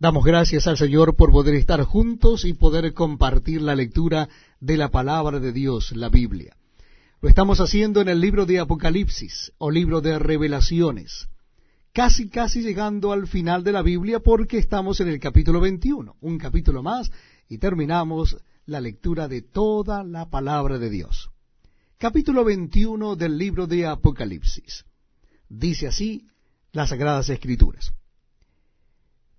Damos gracias al Señor por poder estar juntos y poder compartir la lectura de la palabra de Dios, la Biblia. Lo estamos haciendo en el libro de Apocalipsis o libro de revelaciones, casi casi llegando al final de la Biblia porque estamos en el capítulo 21, un capítulo más y terminamos la lectura de toda la palabra de Dios. Capítulo 21 del libro de Apocalipsis. Dice así las Sagradas Escrituras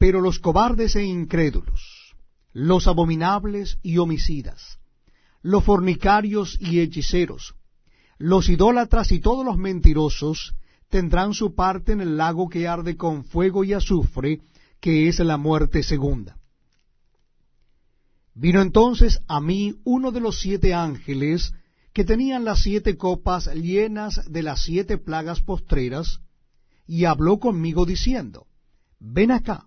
Pero los cobardes e incrédulos, los abominables y homicidas, los fornicarios y hechiceros, los idólatras y todos los mentirosos tendrán su parte en el lago que arde con fuego y azufre, que es la muerte segunda. Vino entonces a mí uno de los siete ángeles que tenían las siete copas llenas de las siete plagas postreras, y habló conmigo diciendo, Ven acá,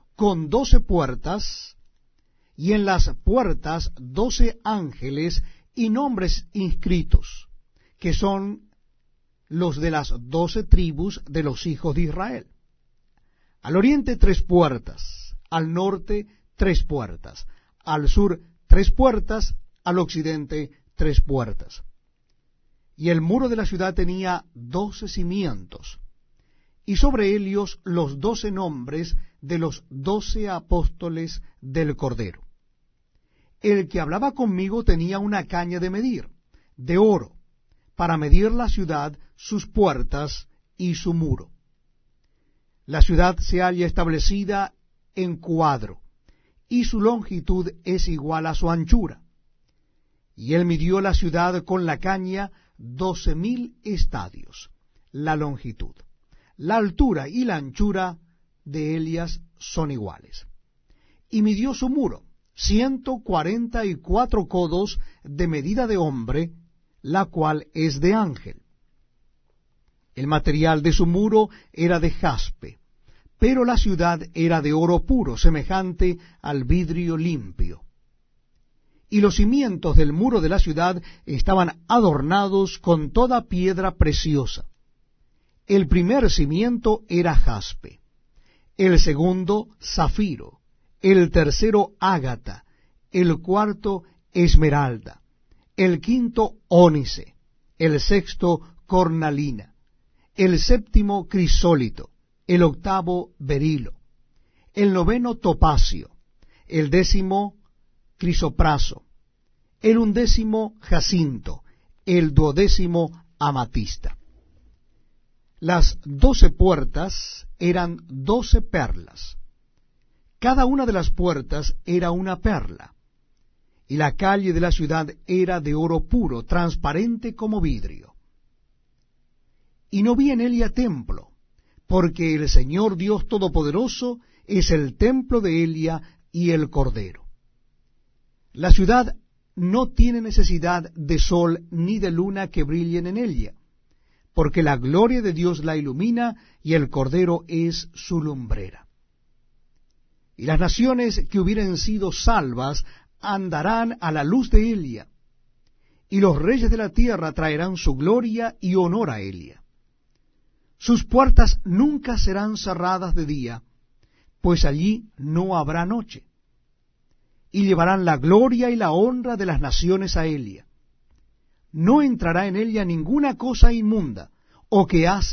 con doce puertas, y en las puertas doce ángeles y nombres inscritos, que son los de las doce tribus de los hijos de Israel. Al oriente tres puertas, al norte tres puertas, al sur tres puertas, al occidente tres puertas. Y el muro de la ciudad tenía doce cimientos, y sobre ellos los doce nombres de los doce apóstoles del Cordero. El que hablaba conmigo tenía una caña de medir, de oro, para medir la ciudad, sus puertas y su muro. La ciudad se halla establecida en cuadro, y su longitud es igual a su anchura. Y él midió la ciudad con la caña doce mil estadios, la longitud. La altura y la anchura de Elias son iguales. Y midió su muro, ciento cuarenta y cuatro codos de medida de hombre, la cual es de ángel. El material de su muro era de jaspe, pero la ciudad era de oro puro, semejante al vidrio limpio. Y los cimientos del muro de la ciudad estaban adornados con toda piedra preciosa. El primer cimiento era jaspe, el segundo zafiro, el tercero ágata, el cuarto esmeralda, el quinto ónice, el sexto cornalina, el séptimo crisólito, el octavo berilo, el noveno topacio, el décimo crisopraso, el undécimo jacinto, el duodécimo amatista. Las doce puertas eran doce perlas, Cada una de las puertas era una perla, y la calle de la ciudad era de oro puro, transparente como vidrio. Y no vi en ella templo, porque el Señor Dios Todopoderoso es el templo de Elia y el Cordero. La ciudad no tiene necesidad de sol ni de luna que brillen en ella, porque la gloria de Dios la ilumina y el Cordero es su lumbrera. Y las naciones que hubieren sido salvas andarán a la luz de Elia, y los reyes de la tierra traerán su gloria y honor a Elia. Sus puertas nunca serán cerradas de día, pues allí no habrá noche. Y llevarán la gloria y la honra de las naciones a Elia. No entrará en ella ninguna cosa inmunda, o que hace